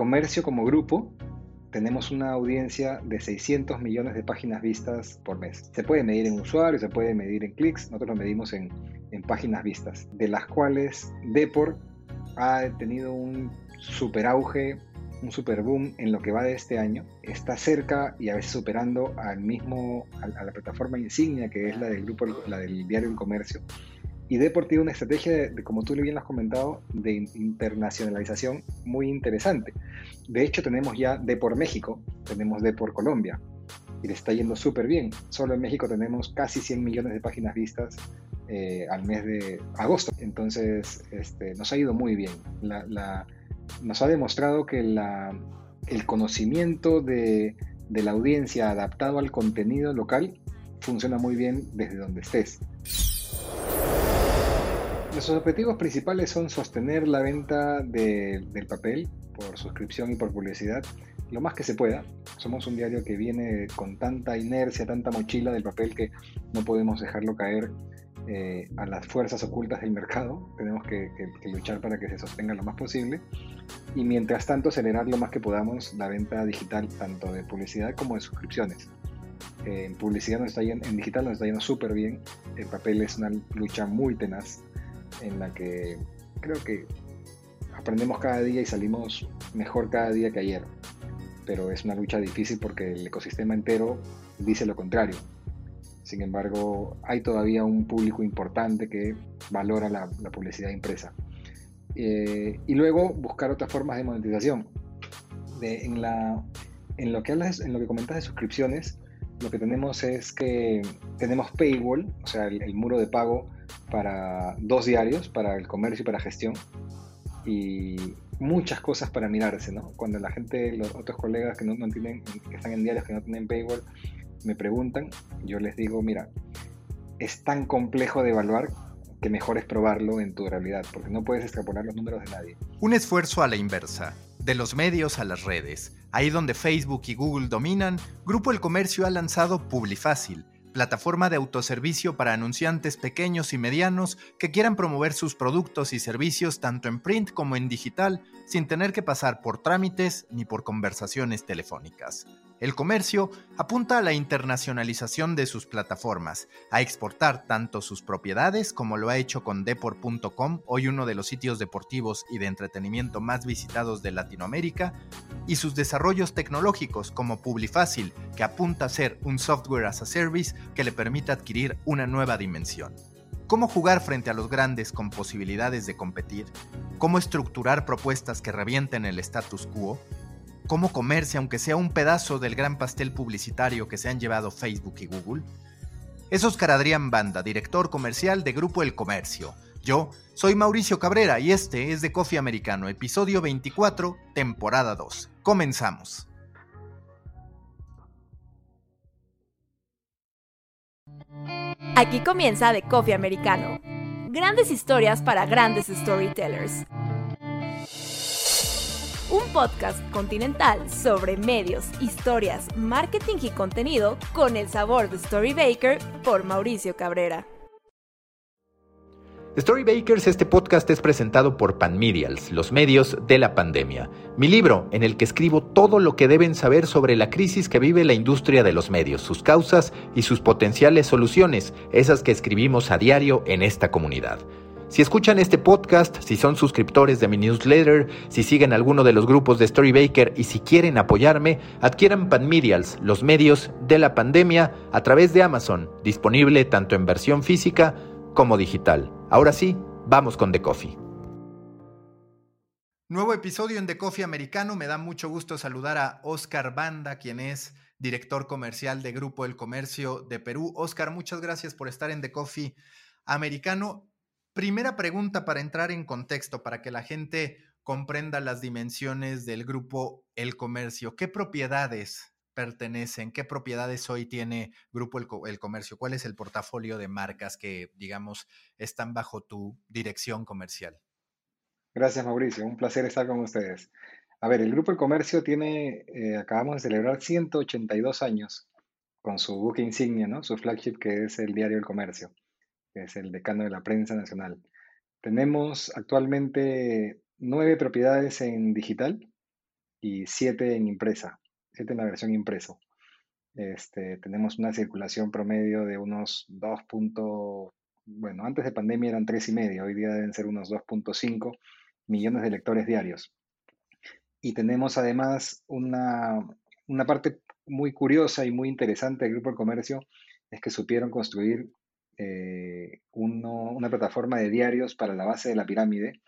Comercio como grupo tenemos una audiencia de 600 millones de páginas vistas por mes. Se puede medir en usuarios, se puede medir en clics, nosotros lo medimos en, páginas vistas, de las cuales Depor ha tenido un super auge, un super boom en lo que va de este año. Está cerca y a veces superando al mismo, a, la plataforma insignia que es la del grupo, la del diario El Comercio. Y Depor tiene una estrategia, de, como tú bien lo has comentado, de internacionalización muy interesante. De hecho, tenemos ya Depor México, tenemos Depor Colombia, y le está yendo súper bien. Solo en México tenemos casi 100 millones de páginas vistas eh, al mes de agosto. Entonces, este, nos ha ido muy bien. nos ha demostrado que el conocimiento de, de la audiencia adaptado al contenido local funciona muy bien desde donde estés. Nuestros objetivos principales son sostener la venta del papel por suscripción y por publicidad lo más que se pueda. Somos un diario que viene con tanta inercia, tanta mochila del papel que no podemos dejarlo caer eh, a las fuerzas ocultas del mercado. Tenemos que, luchar para que se sostenga lo más posible. Y mientras tanto, acelerar lo más que podamos la venta digital, tanto de publicidad como de suscripciones. Eh, en publicidad nos está yendo, en digital nos está yendo súper bien. El papel es una lucha muy tenaz en la que creo que aprendemos cada día y salimos mejor cada día que ayer. Pero es una lucha difícil porque el ecosistema entero dice lo contrario. Sin embargo, hay todavía un público importante que valora la, publicidad impresa. Eh, y luego buscar otras formas de monetización. en, lo que hablas, en lo que comentas de suscripciones, lo que tenemos es que tenemos paywall, o sea, el muro de pago para dos diarios, para el comercio y para gestión, y muchas cosas para mirarse, ¿no? Cuando la gente, los otros colegas que no, tienen, que están en diarios que no tienen paywall, me preguntan, yo les digo, mira, es tan complejo de evaluar que mejor es probarlo en tu realidad, porque no puedes extrapolar los números de nadie. Un esfuerzo a la inversa, de los medios a las redes. Ahí donde Facebook y Google dominan, Grupo El Comercio ha lanzado Publifácil, plataforma de autoservicio para anunciantes pequeños y medianos que quieran promover sus productos y servicios tanto en print como en digital sin tener que pasar por trámites ni por conversaciones telefónicas. El comercio apunta a la internacionalización de sus plataformas, a exportar tanto sus propiedades como lo ha hecho con Depor.com, hoy uno de los sitios deportivos y de entretenimiento más visitados de Latinoamérica, y sus desarrollos tecnológicos como Publifácil, que apunta a ser un software as a service que le permite adquirir una nueva dimensión. ¿Cómo jugar frente a los grandes con posibilidades de competir? ¿Cómo estructurar propuestas que revienten el status quo? Cómo comerse aunque sea un pedazo del gran pastel publicitario que se han llevado Facebook y Google? Es Oscar Adrián Banda, director comercial de Grupo El Comercio. Yo soy Mauricio Cabrera y este es de Coffee Americano, episodio 24, temporada 2. Comenzamos. Aquí comienza de Coffee Americano. Grandes historias para grandes storytellers un podcast continental sobre medios, historias, marketing y contenido con el sabor de Storybaker por Mauricio Cabrera. Storybakers, este podcast es presentado por Panmedials, los medios de la pandemia. Mi libro, en el que escribo todo lo que deben saber sobre la crisis que vive la industria de los medios, sus causas y sus potenciales soluciones, esas que escribimos a diario en esta comunidad. Si escuchan este podcast, si son suscriptores de mi newsletter, si siguen alguno de los grupos de Storybaker y si quieren apoyarme, adquieran Panmedials, los medios de la pandemia, a través de Amazon, disponible tanto en versión física como digital. Ahora sí, vamos con The Coffee. Nuevo episodio en The Coffee Americano. Me da mucho gusto saludar a Oscar Banda, quien es director comercial de Grupo El Comercio de Perú. Oscar, muchas gracias por estar en The Coffee Americano. Primera pregunta para entrar en contexto, para que la gente comprenda las dimensiones del grupo El Comercio. ¿Qué propiedades pertenecen? ¿Qué propiedades hoy tiene Grupo El, Comercio? ¿Cuál es el portafolio de marcas que, digamos, están bajo tu dirección comercial? Gracias, Mauricio. Un placer estar con ustedes. A ver, el Grupo El Comercio tiene, eh, acabamos de celebrar 182 años con su buque insignia, ¿no? Su flagship que es el Diario El Comercio es el decano de la prensa nacional. Tenemos actualmente nueve propiedades en digital, y 7 en impresa, 7 en la versión impreso. Este, tenemos una circulación promedio de unos 2. bueno, antes de pandemia eran 3,5, hoy día deben ser unos 2.5 millones de lectores diarios. Y tenemos además una, una parte muy curiosa y muy interesante del Grupo del Comercio, es que supieron construir eh, una plataforma de diarios para la base de la pirámide,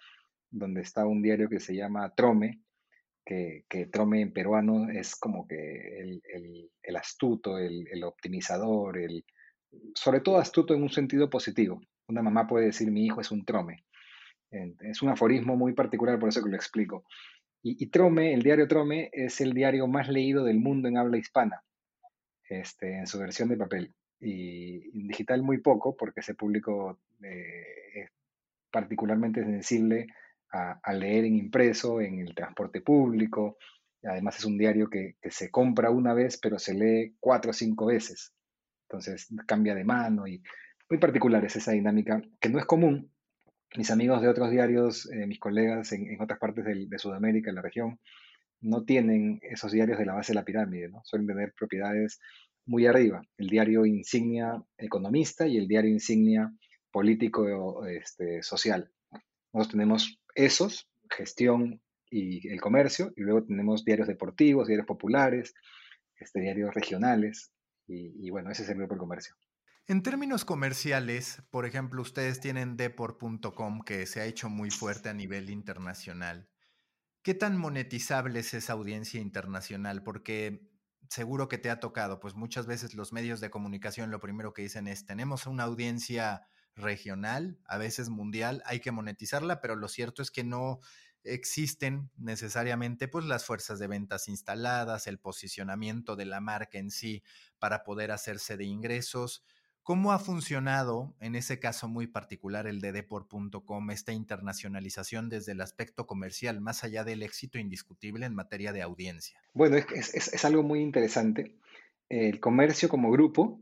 donde está un diario que se llama Trome, que, Trome en peruano es como que el, astuto, el, optimizador, el, sobre todo astuto en un sentido positivo. Una mamá puede decir mi hijo es un Trome. Es un aforismo muy particular, por eso que lo explico. Y, Trome, el diario Trome, es el diario más leído del mundo en habla hispana, este, en su versión de papel. Y digital muy poco, porque ese público eh, es particularmente sensible a, leer en impreso, en el transporte público. Además es un diario que, se compra una vez, pero se lee cuatro o cinco veces. Entonces cambia de mano y muy particular es esa dinámica que no es común. Mis amigos de otros diarios, eh, mis colegas en, otras partes de, Sudamérica, en la región, no tienen esos diarios de la base de la pirámide, ¿no? Suelen tener propiedades muy arriba. El diario insignia economista y el diario insignia político este, social. Nosotros tenemos esos, gestión y el comercio, y luego tenemos diarios deportivos, diarios populares, este, diarios regionales, y, bueno, ese es el grupo del comercio. En términos comerciales, por ejemplo, ustedes tienen deport.com que se ha hecho muy fuerte a nivel internacional. ¿Qué tan monetizable es esa audiencia internacional? Porque seguro que te ha tocado, pues muchas veces los medios de comunicación lo primero que dicen es, tenemos una audiencia regional, a veces mundial, hay que monetizarla, pero lo cierto es que no existen necesariamente pues las fuerzas de ventas instaladas, el posicionamiento de la marca en sí para poder hacerse de ingresos. ¿Cómo ha funcionado en ese caso muy particular el de Deport.com esta internacionalización desde el aspecto comercial, más allá del éxito indiscutible en materia de audiencia? Bueno, es, es algo muy interesante. El comercio como grupo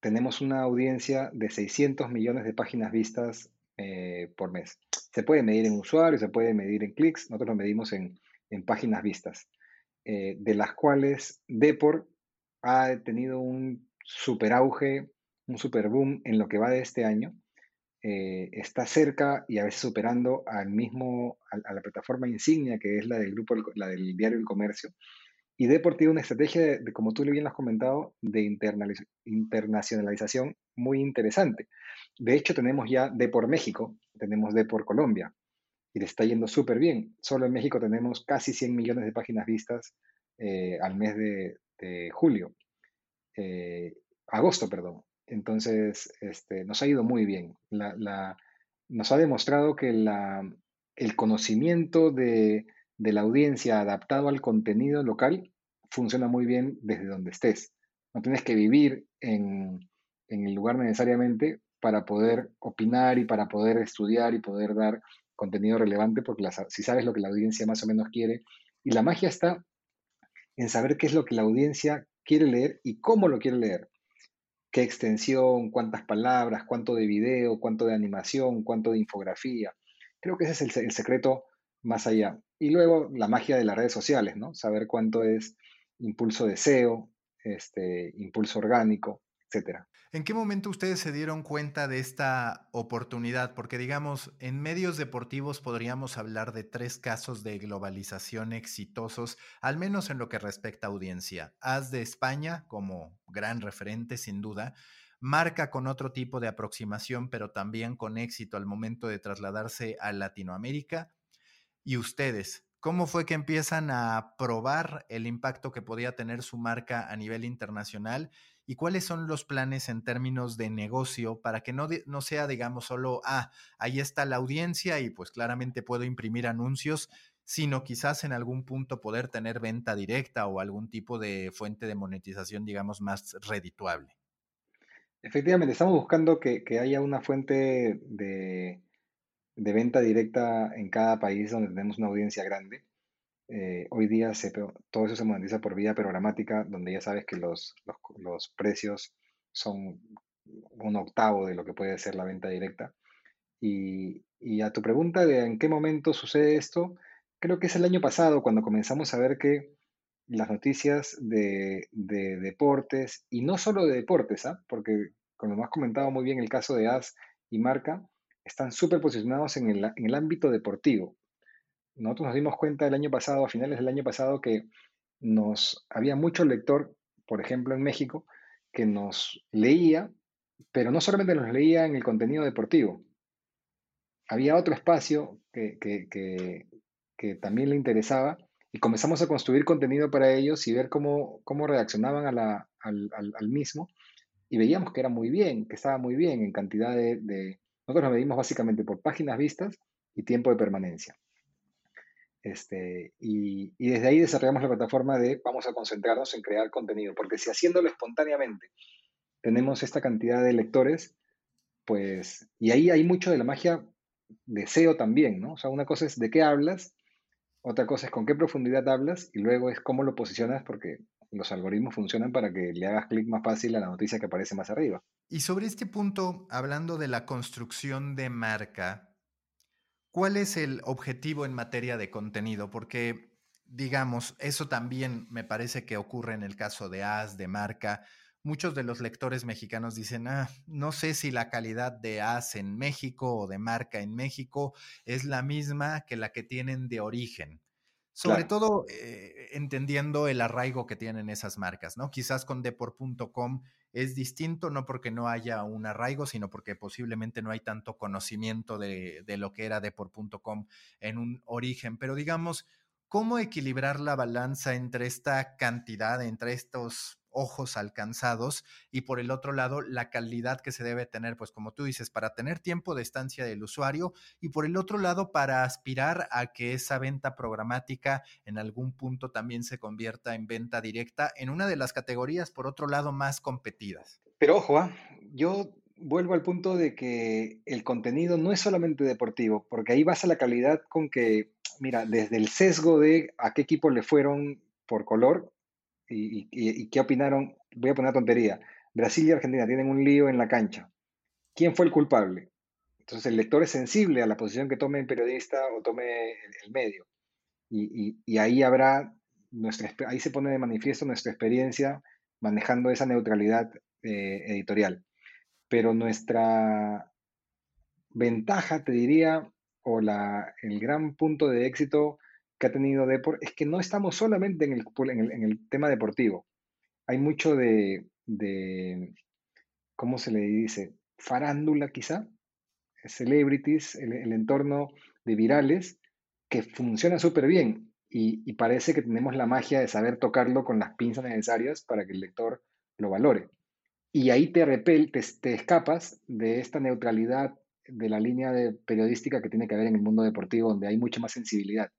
tenemos una audiencia de 600 millones de páginas vistas eh, por mes. Se puede medir en usuarios, se puede medir en clics, nosotros lo medimos en, páginas vistas, eh, de las cuales Deport ha tenido un super auge, un super boom en lo que va de este año. Eh, está cerca y a veces superando al mismo, a, la plataforma insignia que es la del grupo, la del diario El Comercio, y Deport tiene una estrategia, de, como tú bien has comentado, de internacionalización muy interesante. De hecho, tenemos ya Deport México, tenemos Deport Colombia, y le está yendo súper bien. Solo en México tenemos casi 100 millones de páginas vistas eh, al mes de, julio, eh, agosto, perdón. Entonces, este, nos ha ido muy bien. nos ha demostrado que el conocimiento de, de la audiencia adaptado al contenido local funciona muy bien desde donde estés. No tienes que vivir en, el lugar necesariamente para poder opinar y para poder estudiar y poder dar contenido relevante, porque si sabes lo que la audiencia más o menos quiere, y la magia está en saber qué es lo que la audiencia quiere leer y cómo lo quiere leer. Qué extensión, cuántas palabras, cuánto de video, cuánto de animación, cuánto de infografía. Creo que ese es el secreto más allá. Y luego la magia de las redes sociales, ¿no? Saber cuánto es impulso de SEO, este, impulso orgánico, etcétera. ¿En qué momento ustedes se dieron cuenta de esta oportunidad? Porque digamos, en medios deportivos podríamos hablar de tres casos de globalización exitosos, al menos en lo que respecta a audiencia. Haz de España como gran referente, sin duda, marca con otro tipo de aproximación, pero también con éxito al momento de trasladarse a Latinoamérica y ustedes, ¿cómo fue que empiezan a probar el impacto que podía tener su marca a nivel internacional? ¿Y cuáles son los planes en términos de negocio para que no, sea, digamos, solo, ah, ahí está la audiencia y pues claramente puedo imprimir anuncios, sino quizás en algún punto poder tener venta directa o algún tipo de fuente de monetización, digamos, más redituable? Efectivamente, estamos buscando que haya una fuente de venta directa en cada país donde tenemos una audiencia grande. Eh, hoy día se, todo eso se monetiza por vía programática, donde ya sabes que los, los, precios son un octavo de lo que puede ser la venta directa. Y, y, a tu pregunta de en qué momento sucede esto, creo que es el año pasado cuando comenzamos a ver que las noticias de, deportes, y no solo de deportes, ¿ah? porque como has comentado muy bien el caso de AS y Marca, están súper posicionados en el, en el ámbito deportivo. Nosotros nos dimos cuenta el año pasado, a finales del año pasado, que nos había mucho lector, por ejemplo en México, que nos leía, pero no solamente nos leía en el contenido deportivo. Había otro espacio que, que, también le interesaba y comenzamos a construir contenido para ellos y ver cómo, cómo reaccionaban a la, al, al, mismo. Y veíamos que era muy bien, que estaba muy bien en cantidad de, de... Nosotros nos medimos básicamente por páginas vistas y tiempo de permanencia. Este, y, desde ahí desarrollamos la plataforma de vamos a concentrarnos en crear contenido, porque si haciéndolo espontáneamente tenemos esta cantidad de lectores, pues, y ahí hay mucho de la magia de SEO también, ¿no? O sea, una cosa es de qué hablas, otra cosa es con qué profundidad hablas, y luego es cómo lo posicionas, porque los algoritmos funcionan para que le hagas clic más fácil a la noticia que aparece más arriba. Y sobre este punto, hablando de la construcción de marca, ¿Cuál es el objetivo en materia de contenido? Porque, digamos, eso también me parece que ocurre en el caso de AS, de marca. Muchos de los lectores mexicanos dicen, ah, no sé si la calidad de AS en México o de marca en México es la misma que la que tienen de origen. Sobre todo eh, entendiendo el arraigo que tienen esas marcas, ¿no? Quizás con Depor.com es distinto, no porque no haya un arraigo, sino porque posiblemente no hay tanto conocimiento de, de lo que era Depor.com en un origen. Pero digamos, ¿cómo equilibrar la balanza entre esta cantidad, entre estos ojos alcanzados y por el otro lado la calidad que se debe tener, pues como tú dices, para tener tiempo de estancia del usuario y por el otro lado para aspirar a que esa venta programática en algún punto también se convierta en venta directa en una de las categorías, por otro lado, más competidas. Pero ojo, ¿ah? yo vuelvo al punto de que el contenido no es solamente deportivo, porque ahí vas a la calidad con que, mira, desde el sesgo de a qué equipo le fueron por color, y, qué opinaron, voy a poner tontería, Brasil y Argentina tienen un lío en la cancha. ¿Quién fue el culpable? Entonces el lector es sensible a la posición que tome el periodista o tome el, medio. Y, ahí habrá, nuestra, ahí se pone de manifiesto nuestra experiencia manejando esa neutralidad eh, editorial. Pero nuestra ventaja, te diría, o la, el gran punto de éxito que ha tenido Depor es que no estamos solamente en el, en el, tema deportivo. Hay mucho de, de, ¿cómo se le dice? Farándula quizá, celebrities, el, entorno de virales, que funciona súper bien y, parece que tenemos la magia de saber tocarlo con las pinzas necesarias para que el lector lo valore. Y ahí te, repel, te, te escapas de esta neutralidad de la línea de periodística que tiene que haber en el mundo deportivo, donde hay mucha más sensibilidad.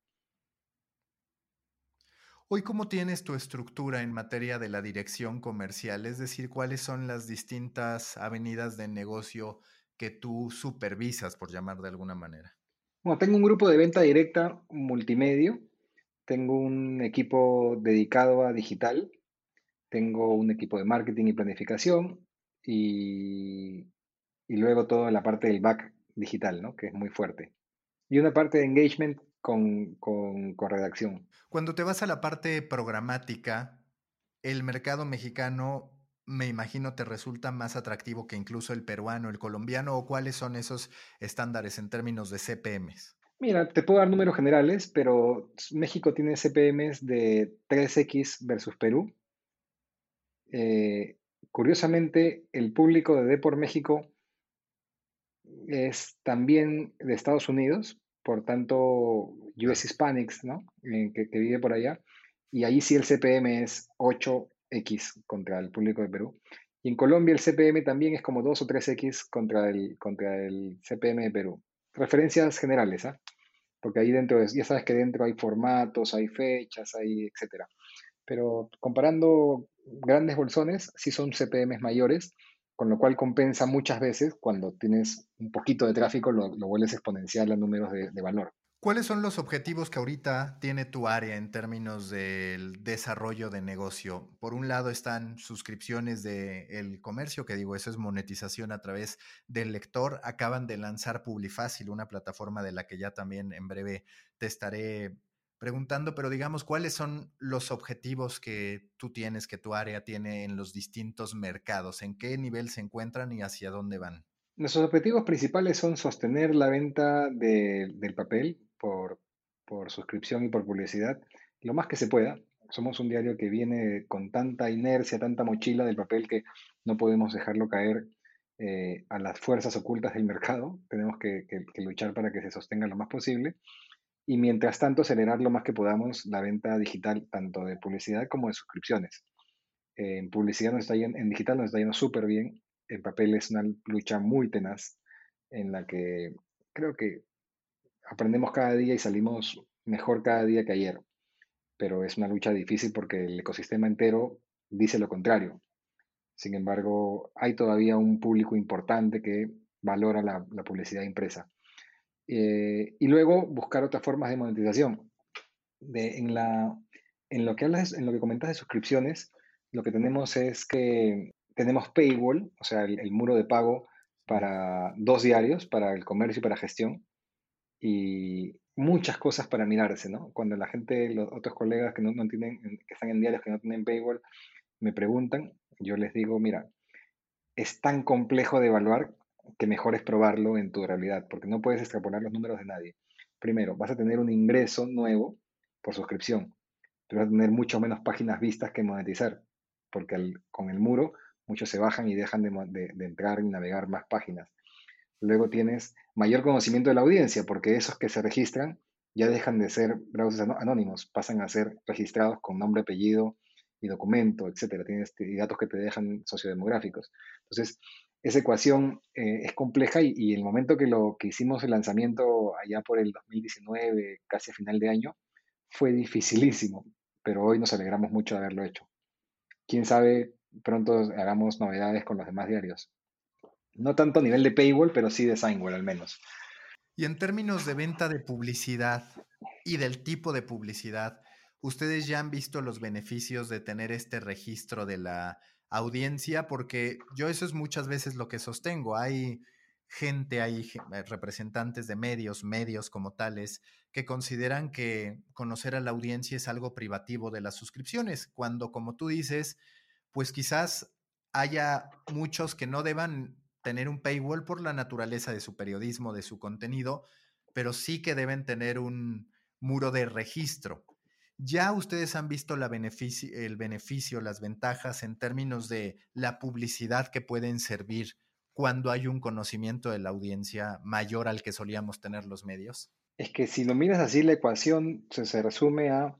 Hoy, ¿cómo tienes tu estructura en materia de la dirección comercial? Es decir, ¿cuáles son las distintas avenidas de negocio que tú supervisas, por llamar de alguna manera? Bueno, tengo un grupo de venta directa multimedio, tengo un equipo dedicado a digital, tengo un equipo de marketing y planificación y, y luego toda la parte del back digital, ¿no? que es muy fuerte. Y una parte de engagement con, con, redacción. Cuando te vas a la parte programática, el mercado mexicano me imagino te resulta más atractivo que incluso el peruano, el colombiano, o cuáles son esos estándares en términos de CPMs? Mira, te puedo dar números generales, pero México tiene CPMs de 3X versus Perú. Eh, curiosamente, el público de D por México es también de Estados Unidos, por tanto, US Hispanics, ¿no? Eh, que, vive por allá. Y ahí sí el CPM es 8X contra el público de Perú. Y en Colombia el CPM también es como 2 o 3X contra el, contra el CPM de Perú. Referencias generales, ¿ah? Porque ahí dentro, ya sabes que dentro hay formatos, hay fechas, hay etcétera. Pero comparando grandes bolsones, sí son CPMs mayores con lo cual compensa muchas veces cuando tienes un poquito de tráfico, lo, vuelves exponencial a números de, valor. ¿Cuáles son los objetivos que ahorita tiene tu área en términos del desarrollo de negocio? Por un lado están suscripciones del comercio, que digo, eso es monetización a través del lector. Acaban de lanzar Publifácil, una plataforma de la que ya también en breve te estaré preguntando, pero digamos, ¿cuáles son los objetivos que tú tienes, que tu área tiene en los distintos mercados? ¿En qué nivel se encuentran y hacia dónde van? Nuestros objetivos principales son sostener la venta del papel por, por suscripción y por publicidad lo más que se pueda. Somos un diario que viene con tanta inercia, tanta mochila del papel que no podemos dejarlo caer eh, a las fuerzas ocultas del mercado. Tenemos que, luchar para que se sostenga lo más posible. Y mientras tanto, acelerar lo más que podamos la venta digital, tanto de publicidad como de suscripciones. en publicidad nos está yendo, en digital nos está yendo súper bien. En papel es una lucha muy tenaz en la que creo que aprendemos cada día y salimos mejor cada día que ayer. Pero es una lucha difícil porque el ecosistema entero dice lo contrario. Sin embargo, hay todavía un público importante que valora la, publicidad impresa. Eh, y luego buscar otras formas de monetización. en, lo que hablas, en lo que comentas de suscripciones, lo que tenemos es que tenemos paywall, o sea, el, muro de pago para dos diarios, para el comercio y para gestión, y muchas cosas para mirarse, ¿no? Cuando la gente, los otros colegas que no, no tienen, que están en diarios que no tienen paywall, me preguntan, yo les digo, mira, es tan complejo de evaluar que mejor es probarlo en tu realidad, porque no puedes extrapolar los números de nadie. Primero, vas a tener un ingreso nuevo por suscripción, pero vas a tener mucho menos páginas vistas que monetizar, porque con el muro muchos se bajan y dejan de, entrar y navegar más páginas. Luego tienes mayor conocimiento de la audiencia, porque esos que se registran ya dejan de ser browsers anónimos, pasan a ser registrados con nombre, apellido, y documento, etcétera. Tienes datos que te dejan sociodemográficos. Entonces, esa ecuación eh, es compleja y, el momento que, lo, que hicimos el lanzamiento allá por el 2019, casi a final de año, fue dificilísimo, pero hoy nos alegramos mucho de haberlo hecho. Quién sabe, pronto hagamos novedades con los demás diarios. No tanto a nivel de paywall, pero sí de Signwell al menos. Y en términos de venta de publicidad y del tipo de publicidad, ustedes ya han visto los beneficios de tener este registro de la audiencia, porque yo eso es muchas veces lo que sostengo. Hay gente, hay eh, representantes de medios, medios como tales, que consideran que conocer a la audiencia es algo privativo de las suscripciones, cuando, como tú dices, pues quizás haya muchos que no deban tener un paywall por la naturaleza de su periodismo, de su contenido, pero sí que deben tener un muro de registro. Ya ustedes han visto el beneficio, las ventajas en términos de la publicidad que pueden servir cuando hay un conocimiento de la audiencia mayor al que solíamos tener los medios? Es que si lo miras así, la ecuación se, resume a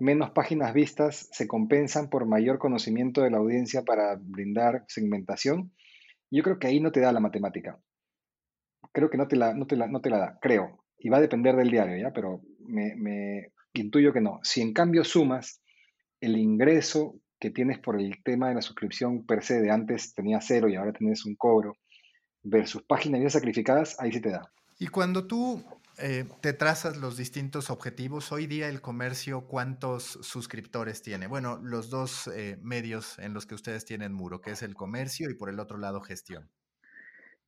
menos páginas vistas se compensan por mayor conocimiento de la audiencia para brindar segmentación. Yo creo que ahí no te da la matemática. Creo que no te la, no te la, da, creo. Y va a depender del diario, ¿ya? Pero me, Intuyo que no. Si en cambio sumas el ingreso que tienes por el tema de la suscripción per se, de antes tenía cero y ahora tienes un cobro, versus páginas bien sacrificadas, ahí sí te da. Y cuando tú eh, te trazas los distintos objetivos, hoy día el comercio, ¿cuántos suscriptores tiene? Bueno, los dos eh, medios en los que ustedes tienen muro, que es el comercio y por el otro lado gestión.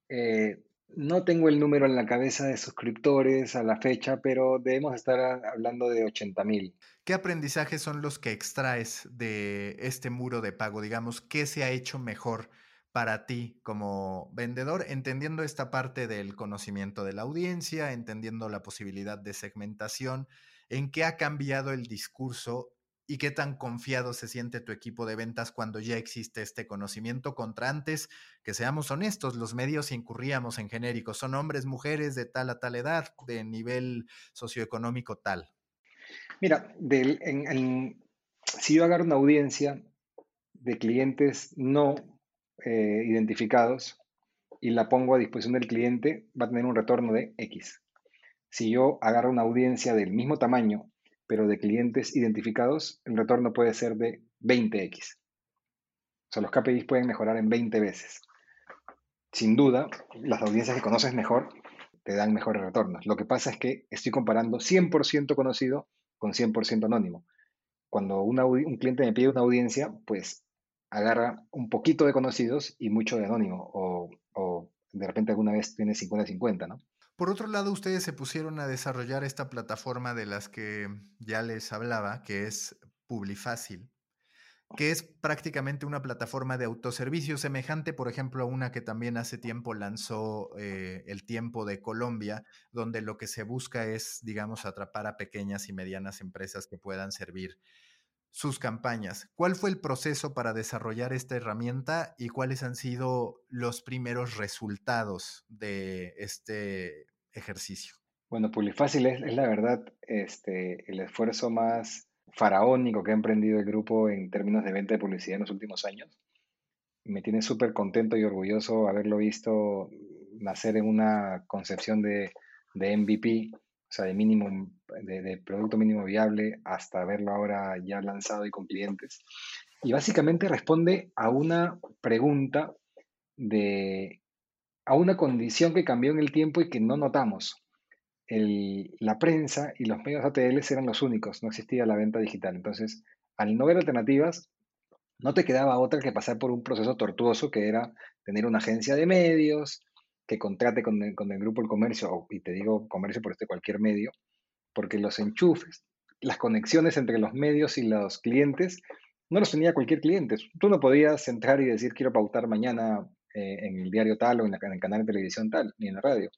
Eh, no tengo el número en la cabeza de suscriptores a la fecha, pero debemos estar hablando de 80 mil. ¿Qué aprendizajes son los que extraes de este muro de pago? Digamos, ¿qué se ha hecho mejor para ti como vendedor, entendiendo esta parte del conocimiento de la audiencia, entendiendo la posibilidad de segmentación? ¿En qué ha cambiado el discurso y qué tan confiado se siente tu equipo de ventas cuando ya existe este conocimiento contra antes, que seamos honestos, los medios incurríamos en genéricos, son hombres, mujeres de tal a tal edad, de nivel socioeconómico tal. Mira, si yo agarro una audiencia de clientes no eh, identificados y la pongo a disposición del cliente, va a tener un retorno de X. Si yo agarro una audiencia del mismo tamaño pero de clientes identificados, el retorno puede ser de 20x. O sea, los KPIs pueden mejorar en 20 veces. Sin duda, las audiencias que conoces mejor te dan mejores retornos. Lo que pasa es que estoy comparando 100% conocido con 100% anónimo. Cuando un cliente me pide una audiencia, pues agarra un poquito de conocidos y mucho de anónimo, o, o de repente alguna vez tiene 50-50, ¿no? Por otro lado, ustedes se pusieron a desarrollar esta plataforma de las que ya les hablaba, que es Publifácil, que es prácticamente una plataforma de autoservicio semejante, por ejemplo, a una que también hace tiempo lanzó eh, El Tiempo de Colombia, donde lo que se busca es, digamos, atrapar a pequeñas y medianas empresas que puedan servir sus campañas. ¿Cuál fue el proceso para desarrollar esta herramienta y cuáles han sido los primeros resultados de este ejercicio? Bueno, Publifácil es, es la verdad este, el esfuerzo más faraónico que ha emprendido el grupo en términos de venta de publicidad en los últimos años. Me tiene súper contento y orgulloso haberlo visto nacer en una concepción de, de MVP sea, de mínimo, de, producto mínimo viable hasta verlo ahora ya lanzado y con clientes. Y básicamente responde a una pregunta de, a una condición que cambió en el tiempo y que no notamos. la prensa y los medios ATL eran los únicos, no existía la venta digital. Entonces, al no ver alternativas, no te quedaba otra que pasar por un proceso tortuoso que era tener una agencia de medios, que contrate con el, grupo El Comercio, y te digo comercio por este cualquier medio, porque los enchufes, las conexiones entre los medios y los clientes, no los tenía cualquier cliente. Tú no podías entrar y decir quiero pautar mañana eh, en el diario tal o en, el canal de televisión tal, ni en la radio.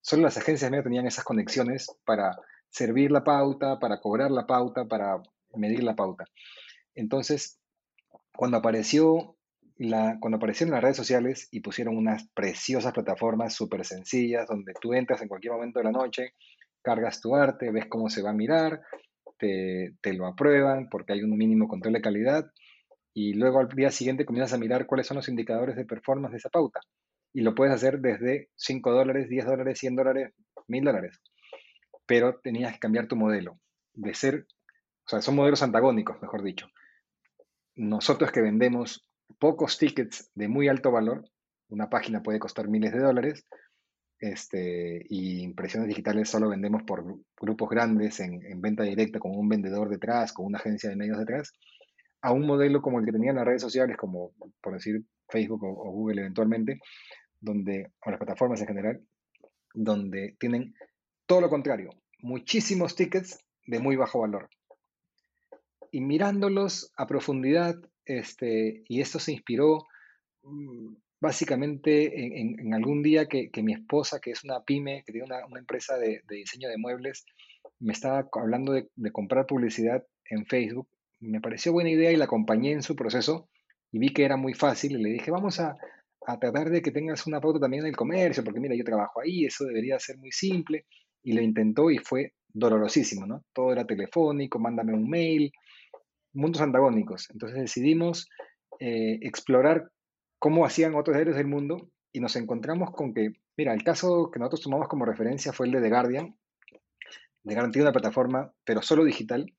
Solo las agencias de tenían esas conexiones para servir la pauta, para cobrar la pauta, para medir la pauta. Entonces, cuando apareció cuando aparecieron las redes sociales y pusieron unas preciosas plataformas súper sencillas, donde tú entras en cualquier momento de la noche, cargas tu arte, ves cómo se va a mirar, te, te lo aprueban porque hay un mínimo control de calidad y luego al día siguiente comienzas a mirar cuáles son los indicadores de performance de esa pauta. Y lo puedes hacer desde 5 dólares, 10 dólares, 100 dólares, 1000 dólares. Pero tenías que cambiar tu modelo. De ser, o sea, son modelos antagónicos, mejor dicho. Nosotros que vendemos pocos tickets de muy alto valor, una página puede costar miles de dólares, este, y impresiones digitales solo vendemos por grupos grandes en, venta directa con un vendedor detrás, con una agencia de medios detrás, a un modelo como el que tenían las redes sociales, como por decir Facebook o, Google eventualmente, donde, o las plataformas en general, donde tienen todo lo contrario, muchísimos tickets de muy bajo valor. Y mirándolos a profundidad, este, y esto se inspiró mm, básicamente en, algún día que, mi esposa, que es una pyme, que tiene una, empresa de, diseño de muebles, me estaba hablando de, comprar publicidad en Facebook. Me pareció buena idea y la acompañé en su proceso y vi que era muy fácil y le dije, vamos a, a tratar de que tengas una pauta también en el comercio, porque mira, yo trabajo ahí, eso debería ser muy simple. Y lo intentó y fue dolorosísimo, ¿no? Todo era telefónico, mándame un mail, mundos antagónicos. Entonces decidimos eh, explorar cómo hacían otros diarios del mundo y nos encontramos con que, mira, el caso que nosotros tomamos como referencia fue el de The Guardian. The Guardian tiene una plataforma, pero solo digital,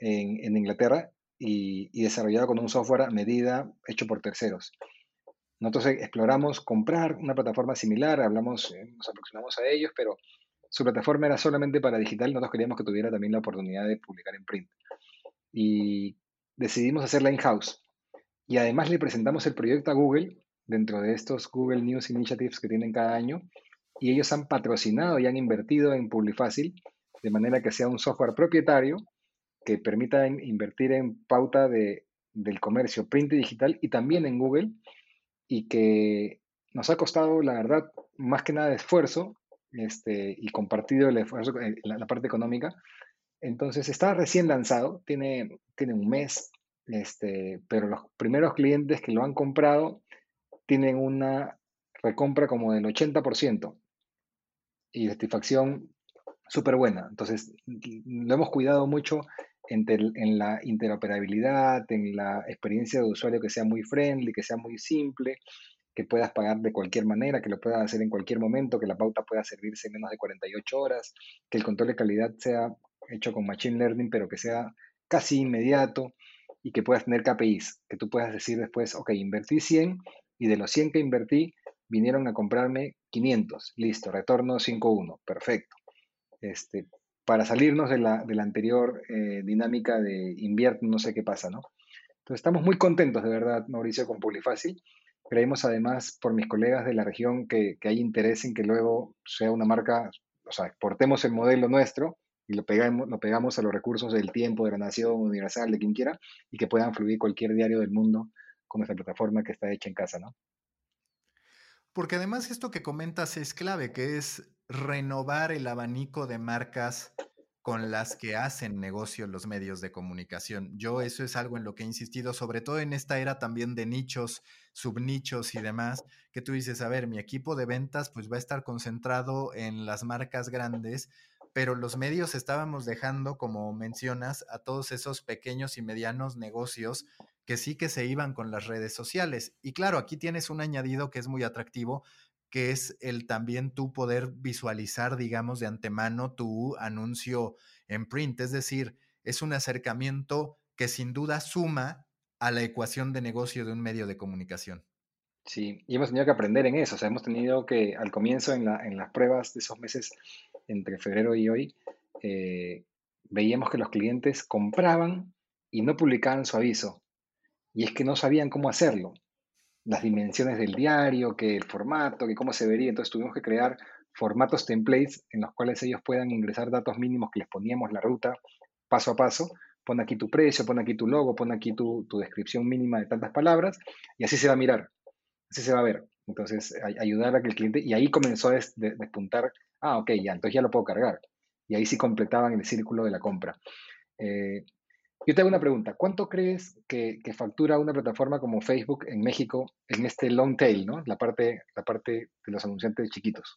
en, Inglaterra y, y, desarrollada con un software a medida hecho por terceros. Nosotros exploramos comprar una plataforma similar, hablamos, eh, nos aproximamos a ellos, pero su plataforma era solamente para digital, nosotros queríamos que tuviera también la oportunidad de publicar en print y decidimos hacerla in-house. Y además le presentamos el proyecto a Google dentro de estos Google News Initiatives que tienen cada año y ellos han patrocinado y han invertido en Publifácil de manera que sea un software propietario que permita invertir en pauta de, del comercio print y digital y también en Google y que nos ha costado, la verdad, más que nada esfuerzo este, y compartido el esfuerzo, eh, la parte económica, entonces está recién lanzado, tiene, tiene un mes, este, pero los primeros clientes que lo han comprado tienen una recompra como del 80% y satisfacción súper buena. Entonces, lo hemos cuidado mucho en, la interoperabilidad, en la experiencia de usuario que sea muy friendly, que sea muy simple, que puedas pagar de cualquier manera, que lo puedas hacer en cualquier momento, que la pauta pueda servirse en menos de 48 horas, que el control de calidad sea hecho con Machine Learning, pero que sea casi inmediato y que puedas tener KPIs, que tú puedas decir después, ok, invertí 100 y de los 100 que invertí vinieron a comprarme 500, listo, retorno 5.1, perfecto. Este, para salirnos de la, de la anterior eh, dinámica de invierno, no sé qué pasa, ¿no? Entonces estamos muy contentos de verdad, Mauricio, con Publifácil Creemos además por mis colegas de la región que, hay interés en que luego sea una marca, o sea, exportemos el modelo nuestro y lo pegamos, lo pegamos a los recursos del tiempo, de la nación, universal, de quien quiera, y que puedan fluir cualquier diario del mundo con nuestra plataforma que está hecha en casa, ¿no? Porque además esto que comentas es clave, que es renovar el abanico de marcas con las que hacen negocio los medios de comunicación. Yo eso es algo en lo que he insistido, sobre todo en esta era también de nichos, subnichos y demás, que tú dices, a ver, mi equipo de ventas pues va a estar concentrado en las marcas grandes, pero los medios estábamos dejando, como mencionas, a todos esos pequeños y medianos negocios que sí que se iban con las redes sociales. Y claro, aquí tienes un añadido que es muy atractivo, que es el también tú poder visualizar, digamos, de antemano tu anuncio en print. Es decir, es un acercamiento que sin duda suma a la ecuación de negocio de un medio de comunicación. Sí, y hemos tenido que aprender en eso. O sea, hemos tenido que, al comienzo, en, las pruebas de esos meses entre febrero y hoy, eh, veíamos que los clientes compraban y no publicaban su aviso. Y es que no sabían cómo hacerlo las dimensiones del diario, que el formato, que cómo se vería. Entonces tuvimos que crear formatos templates en los cuales ellos puedan ingresar datos mínimos que les poníamos la ruta paso a paso. Pon aquí tu precio, pon aquí tu logo, pon aquí tu, descripción mínima de tantas palabras y así se va a mirar, así se va a ver. Entonces, ayudar a que el cliente, y ahí comenzó a despuntar, ah, ok, ya, entonces ya lo puedo cargar. Y ahí sí completaban el círculo de la compra. Eh, yo te hago una pregunta. ¿Cuánto crees que, factura una plataforma como Facebook en México en este long tail, ¿no? La parte, la parte de los anunciantes chiquitos.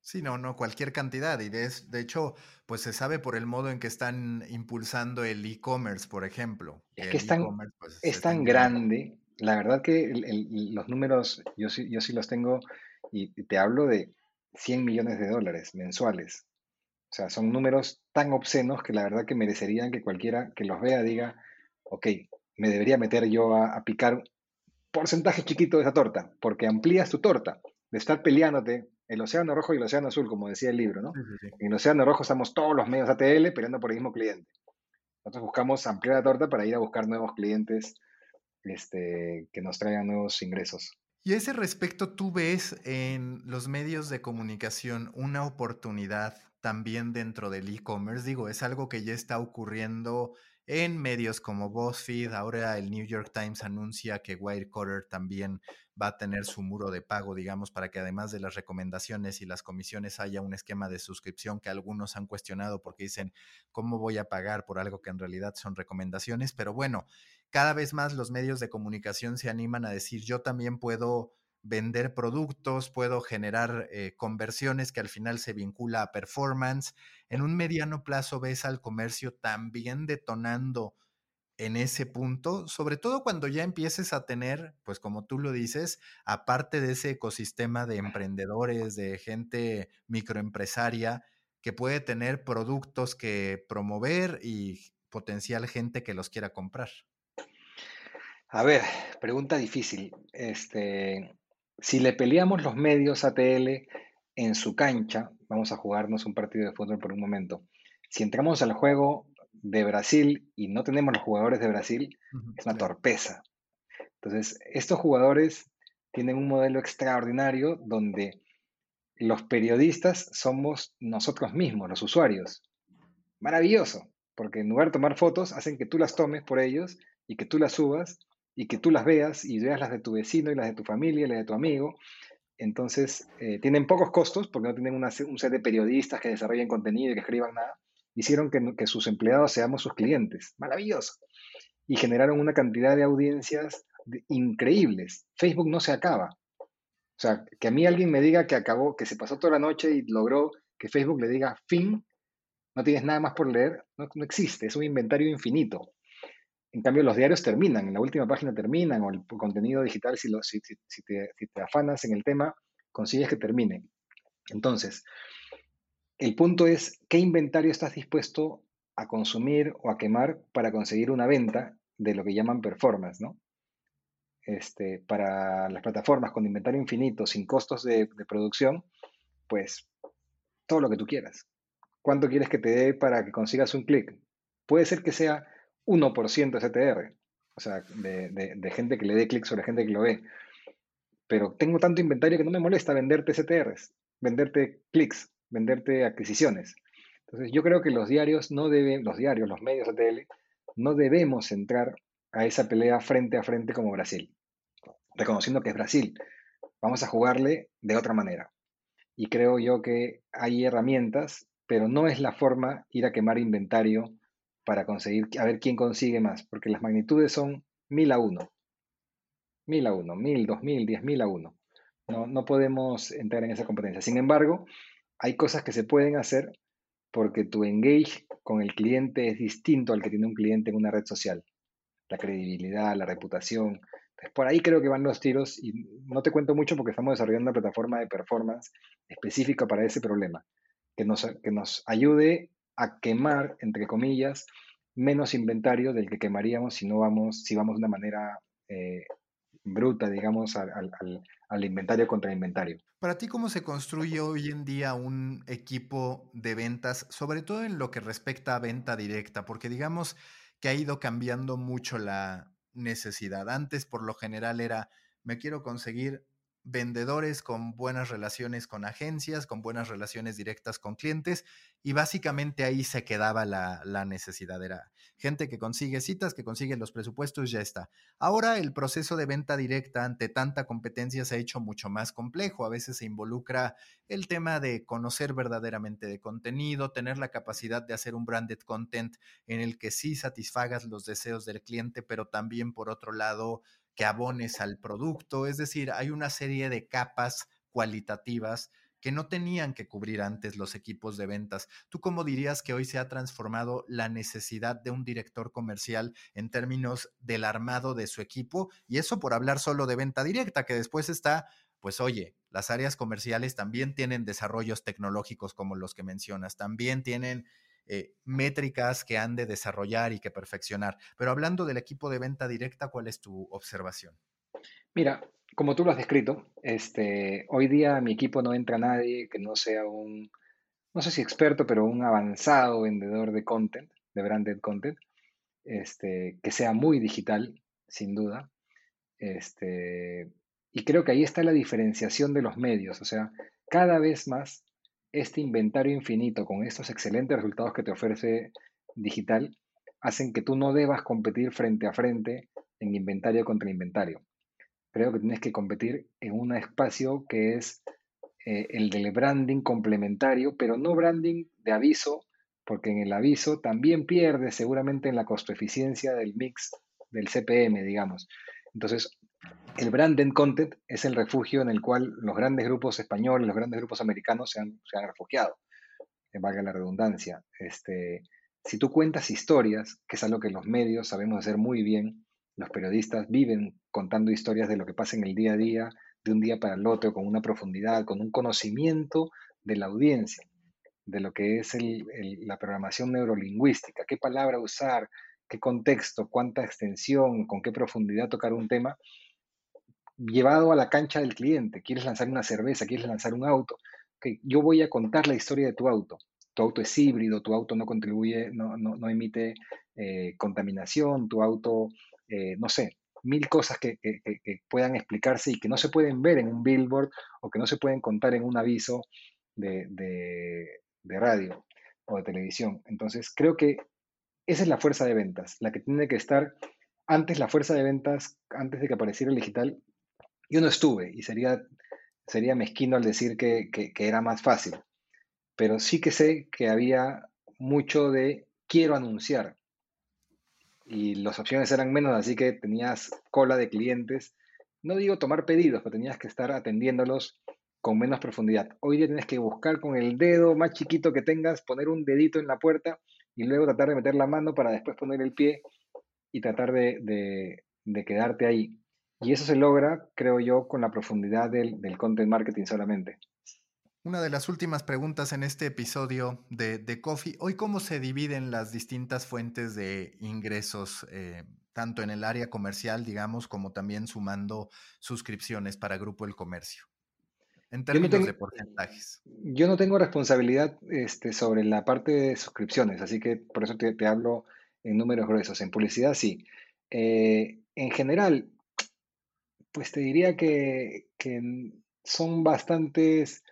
Sí, no, no, cualquier cantidad. Y de, de hecho, pues se sabe por el modo en que están impulsando el e-commerce, por ejemplo. Es que es tan, pues, es tan grande. La verdad que los números, yo sí, yo sí los tengo y te hablo de 100 millones de dólares mensuales. O sea, son números tan obscenos que la verdad que merecerían que cualquiera que los vea diga, ok, me debería meter yo a, picar porcentaje chiquito de esa torta, porque amplías tu torta de estar peleándote el océano rojo y el océano azul, como decía el libro, ¿no? En el océano rojo estamos todos los medios ATL peleando por el mismo cliente. Nosotros buscamos ampliar la torta para ir a buscar nuevos clientes este, que nos traigan nuevos ingresos. Y a ese respecto, ¿tú ves en los medios de comunicación una oportunidad también dentro del e-commerce. Digo, es algo que ya está ocurriendo en medios como BuzzFeed. Ahora el New York Times anuncia que Wirecutter también va a tener su muro de pago, digamos, para que además de las recomendaciones y las comisiones haya un esquema de suscripción que algunos han cuestionado porque dicen, ¿cómo voy a pagar por algo que en realidad son recomendaciones? Pero bueno, cada vez más los medios de comunicación se animan a decir, yo también puedo vender productos, puedo generar eh, conversiones que al final se vincula a performance. En un mediano plazo ves al comercio también detonando en ese punto, sobre todo cuando ya empieces a tener, pues como tú lo dices, aparte de ese ecosistema de emprendedores, de gente microempresaria, que puede tener productos que promover y potencial gente que los quiera comprar. A ver, pregunta difícil. Este, si le peleamos los medios ATL en su cancha, vamos a jugarnos un partido de fútbol por un momento. Si entramos al juego de Brasil y no tenemos los jugadores de Brasil, es una torpeza. Entonces, estos jugadores tienen un modelo extraordinario donde los periodistas somos nosotros mismos, los usuarios. Maravilloso, porque en lugar de tomar fotos, hacen que tú las tomes por ellos y que tú las subas y que tú las veas y veas las de tu vecino y las de tu familia y las de tu amigo. Entonces, eh, tienen pocos costos porque no tienen un set de periodistas que desarrollen contenido y que escriban nada. Hicieron que, sus empleados seamos sus clientes. Maravilloso. Y generaron una cantidad de audiencias increíbles. Facebook no se acaba. O sea, que a mí alguien me diga que acabó, que se pasó toda la noche y logró que Facebook le diga fin, no tienes nada más por leer, no existe, es un inventario infinito. En cambio, los diarios terminan, en la última página terminan, o el contenido digital, si, te, afanas en el tema, consigues que termine. Entonces, el punto es, ¿qué inventario estás dispuesto a consumir o a quemar para conseguir una venta de lo que llaman performance, ¿no? Este, para las plataformas con inventario infinito, sin costos de, de producción, pues todo lo que tú quieras. ¿Cuánto quieres que te dé para que consigas un clic? Puede ser que sea 1% STR. o sea, de, gente que le dé clic sobre gente que lo ve. Pero tengo tanto inventario que no me molesta venderte CTRs, venderte clics, venderte adquisiciones. Entonces, yo creo que los diarios no deben, los diarios, los medios tele, no debemos entrar a esa pelea frente a frente como Brasil, reconociendo que es Brasil. Vamos a jugarle de otra manera. Y creo yo que hay herramientas, pero no es la forma ir a quemar inventario para conseguir, a ver quién consigue más, porque las magnitudes son mil a uno. Mil a uno, mil, dos mil, diez mil a uno. No, no podemos entrar en esa competencia. Sin embargo, hay cosas que se pueden hacer porque tu engage con el cliente es distinto al que tiene un cliente en una red social. La credibilidad, la reputación. por ahí creo que van los tiros y no te cuento mucho porque estamos desarrollando una plataforma de performance específica para ese problema, que nos, que nos ayude a quemar, entre comillas, menos inventario del que quemaríamos si no vamos, si vamos de una manera eh, bruta, digamos, al, inventario contra inventario. Para ti, ¿cómo se construye hoy en día un equipo de ventas, sobre todo en lo que respecta a venta directa? Porque digamos que ha ido cambiando mucho la necesidad. Antes, por lo general, era, me quiero conseguir vendedores con buenas relaciones con agencias, con buenas relaciones directas con clientes y básicamente ahí se quedaba la, necesidad. Era gente que consigue citas, que consigue los presupuestos, ya está. Ahora el proceso de venta directa ante tanta competencia se ha hecho mucho más complejo. A veces se involucra el tema de conocer verdaderamente de contenido, tener la capacidad de hacer un branded content en el que sí satisfagas los deseos del cliente, pero también por otro lado que abones al producto. Es decir, hay una serie de capas cualitativas que no tenían que cubrir antes los equipos de ventas. ¿Tú cómo dirías que hoy se ha transformado la necesidad de un director comercial en términos del armado de su equipo? Y eso por hablar solo de venta directa, que después está, pues oye, las áreas comerciales también tienen desarrollos tecnológicos como los que mencionas, también tienen eh, métricas que han de desarrollar y que perfeccionar. Pero hablando del equipo de venta directa, ¿cuál es tu observación? Mira, como tú lo has descrito, este, hoy día mi equipo no entra nadie que no sea un, no sé si experto, pero un avanzado vendedor de content, de branded content, este, que sea muy digital, sin duda. Este, y creo que ahí está la diferenciación de los medios. O sea, cada vez más este inventario infinito con estos excelentes resultados que te ofrece digital hacen que tú no debas competir frente a frente en inventario contra inventario. Creo que tienes que competir en un espacio que es eh, el del branding complementario, pero no branding de aviso, porque en el aviso también pierdes seguramente en la costo eficiencia del mix del CPM, digamos. Entonces, el branded content es el refugio en el cual los grandes grupos españoles, los grandes grupos americanos se han, refugiado, que valga la redundancia. Este, si tú cuentas historias, que es algo que los medios sabemos hacer muy bien, los periodistas viven contando historias de lo que pasa en el día a día, de un día para el otro, con una profundidad, con un conocimiento de la audiencia, de lo que es la programación neurolingüística, qué palabra usar, qué contexto, cuánta extensión, con qué profundidad tocar un tema llevado a la cancha del cliente. Quieres lanzar una cerveza, quieres lanzar un auto. que yo voy a contar la historia de tu auto. Tu auto es híbrido, tu auto no contribuye, no, no, emite eh, contaminación, tu auto, eh, no sé, mil cosas que, puedan explicarse y que no se pueden ver en un billboard o que no se pueden contar en un aviso de, de radio o de televisión. Entonces, creo que esa es la fuerza de ventas, la que tiene que estar antes la fuerza de ventas, antes de que apareciera el digital, yo no estuve y sería, sería mezquino al decir que, era más fácil, pero sí que sé que había mucho de quiero anunciar y las opciones eran menos, así que tenías cola de clientes. No digo tomar pedidos, pero tenías que estar atendiéndolos con menos profundidad. Hoy día tienes que buscar con el dedo más chiquito que tengas, poner un dedito en la puerta y luego tratar de meter la mano para después poner el pie y tratar de quedarte ahí. Y eso se logra, creo yo, con la profundidad del, content marketing solamente. Una de las últimas preguntas en este episodio de, de Coffee. Hoy, ¿cómo se dividen las distintas fuentes de ingresos, eh, tanto en el área comercial, digamos, como también sumando suscripciones para Grupo El Comercio? En términos de porcentajes. Yo no tengo responsabilidad este, sobre la parte de suscripciones, así que por eso te, te hablo en números gruesos. En publicidad sí. Eh, en general, pues te diría que, son bastantes,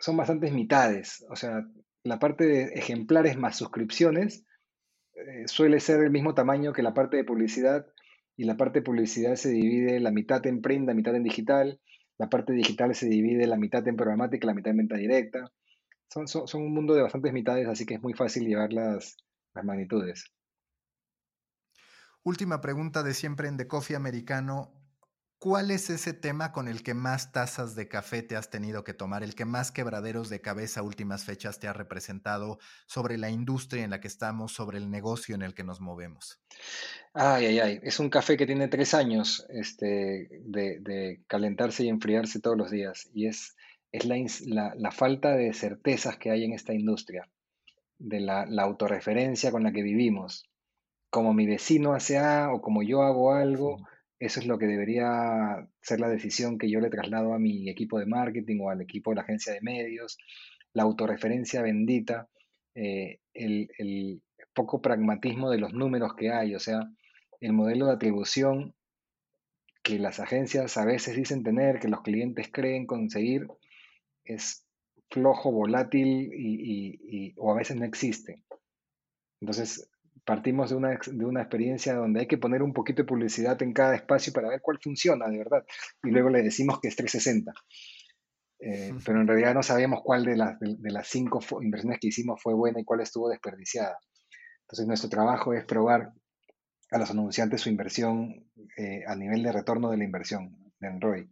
son bastantes mitades. O sea, la parte de ejemplares más suscripciones eh, suele ser el mismo tamaño que la parte de publicidad y la parte de publicidad se divide la mitad en print, la mitad en digital, la parte digital se divide la mitad en programática, la mitad en venta directa. Son, son, un mundo de bastantes mitades, así que es muy fácil llevar las, las magnitudes. Última pregunta de siempre en The Coffee Americano. ¿Cuál es ese tema con el que más tazas de café te has tenido que tomar, el que más quebraderos de cabeza últimas fechas te ha representado sobre la industria en la que estamos, sobre el negocio en el que nos movemos? Ay, ay, ay. Es un café que tiene tres años este, de, calentarse y enfriarse todos los días. Y es, es la, la, falta de certezas que hay en esta industria, de la, la autorreferencia con la que vivimos. Como mi vecino hace A o como yo hago algo eso es lo que debería ser la decisión que yo le traslado a mi equipo de marketing o al equipo de la agencia de medios, la autorreferencia bendita, eh, el, poco pragmatismo de los números que hay, o sea, el modelo de atribución que las agencias a veces dicen tener, que los clientes creen conseguir, es flojo, volátil y, o a veces no existe. Entonces, partimos de una, de una experiencia donde hay que poner un poquito de publicidad en cada espacio para ver cuál funciona de verdad. Y luego le decimos que es 360. Eh, pero en realidad no sabemos cuál de las, de, las cinco inversiones que hicimos fue buena y cuál estuvo desperdiciada. Entonces nuestro trabajo es probar a los anunciantes su inversión eh, a nivel de retorno de la inversión, de Android.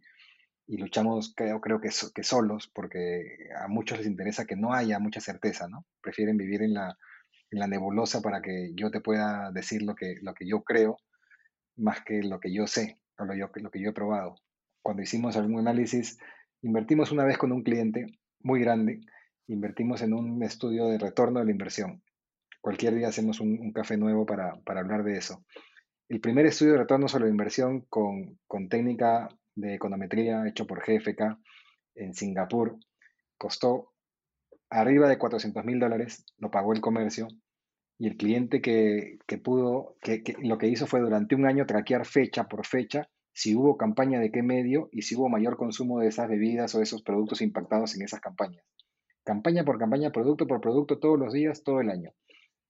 Y luchamos, creo, creo que, que solos, porque a muchos les interesa que no haya mucha certeza, ¿no? Prefieren vivir en la, en la nebulosa para que yo te pueda decir lo que, lo que yo creo más que lo que yo sé o lo, lo que yo he probado. Cuando hicimos algún análisis, invertimos una vez con un cliente muy grande, invertimos en un estudio de retorno de la inversión. Cualquier día hacemos un, café nuevo para, para, hablar de eso. El primer estudio de retorno sobre la inversión con, con técnica de econometría hecho por GFK en Singapur costó arriba de 400 mil dólares, lo pagó el comercio, y el cliente que, pudo, que, lo que hizo fue durante un año traquear fecha por fecha si hubo campaña de qué medio y si hubo mayor consumo de esas bebidas o esos productos impactados en esas campañas. Campaña por campaña, producto por producto, todos los días, todo el año,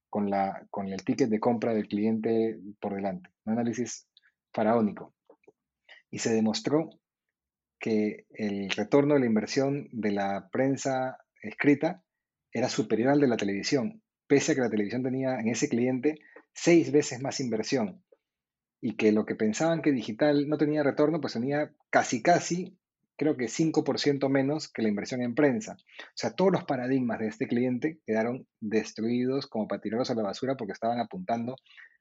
con, la, con el ticket de compra del cliente por delante. Un análisis faraónico. Y se demostró que el retorno de la inversión de la prensa escrita era superior al de la televisión, pese a que la televisión tenía en ese cliente seis veces más inversión y que lo que pensaban que digital no tenía retorno, pues tenía casi, casi, creo que 5% menos que la inversión en prensa. O sea, todos los paradigmas de este cliente quedaron destruidos como para tirarlos a la basura porque estaban apuntando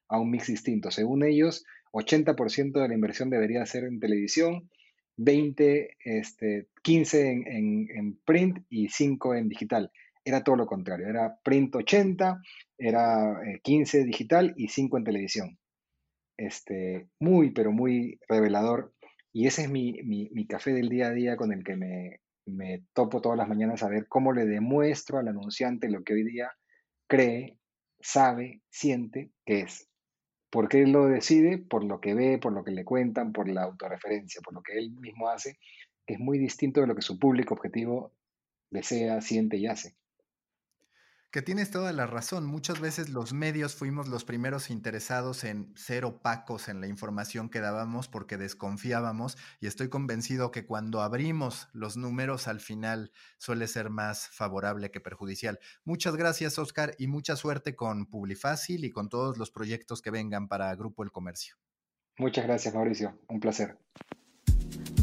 a un mix distinto. Según ellos, 80% de la inversión debería ser en televisión, 20, este, 15 en, en, print y 5 en digital. Era todo lo contrario, era print 80, era 15 eh, digital y 5 en televisión. Este, muy, pero muy revelador. Y ese es mi, mi, mi café del día a día con el que me, me topo todas las mañanas a ver cómo le demuestro al anunciante lo que hoy día cree, sabe, siente que es. ¿Por qué él lo decide? Por lo que ve, por lo que le cuentan, por la autorreferencia, por lo que él mismo hace, que es muy distinto de lo que su público objetivo desea, siente y hace. Que tienes toda la razón. Muchas veces los medios fuimos los primeros interesados en ser opacos en la información que dábamos porque desconfiábamos y estoy convencido que cuando abrimos los números al final suele ser más favorable que perjudicial. Muchas gracias Oscar y mucha suerte con Publifácil y con todos los proyectos que vengan para Grupo El Comercio. Muchas gracias Mauricio, un placer.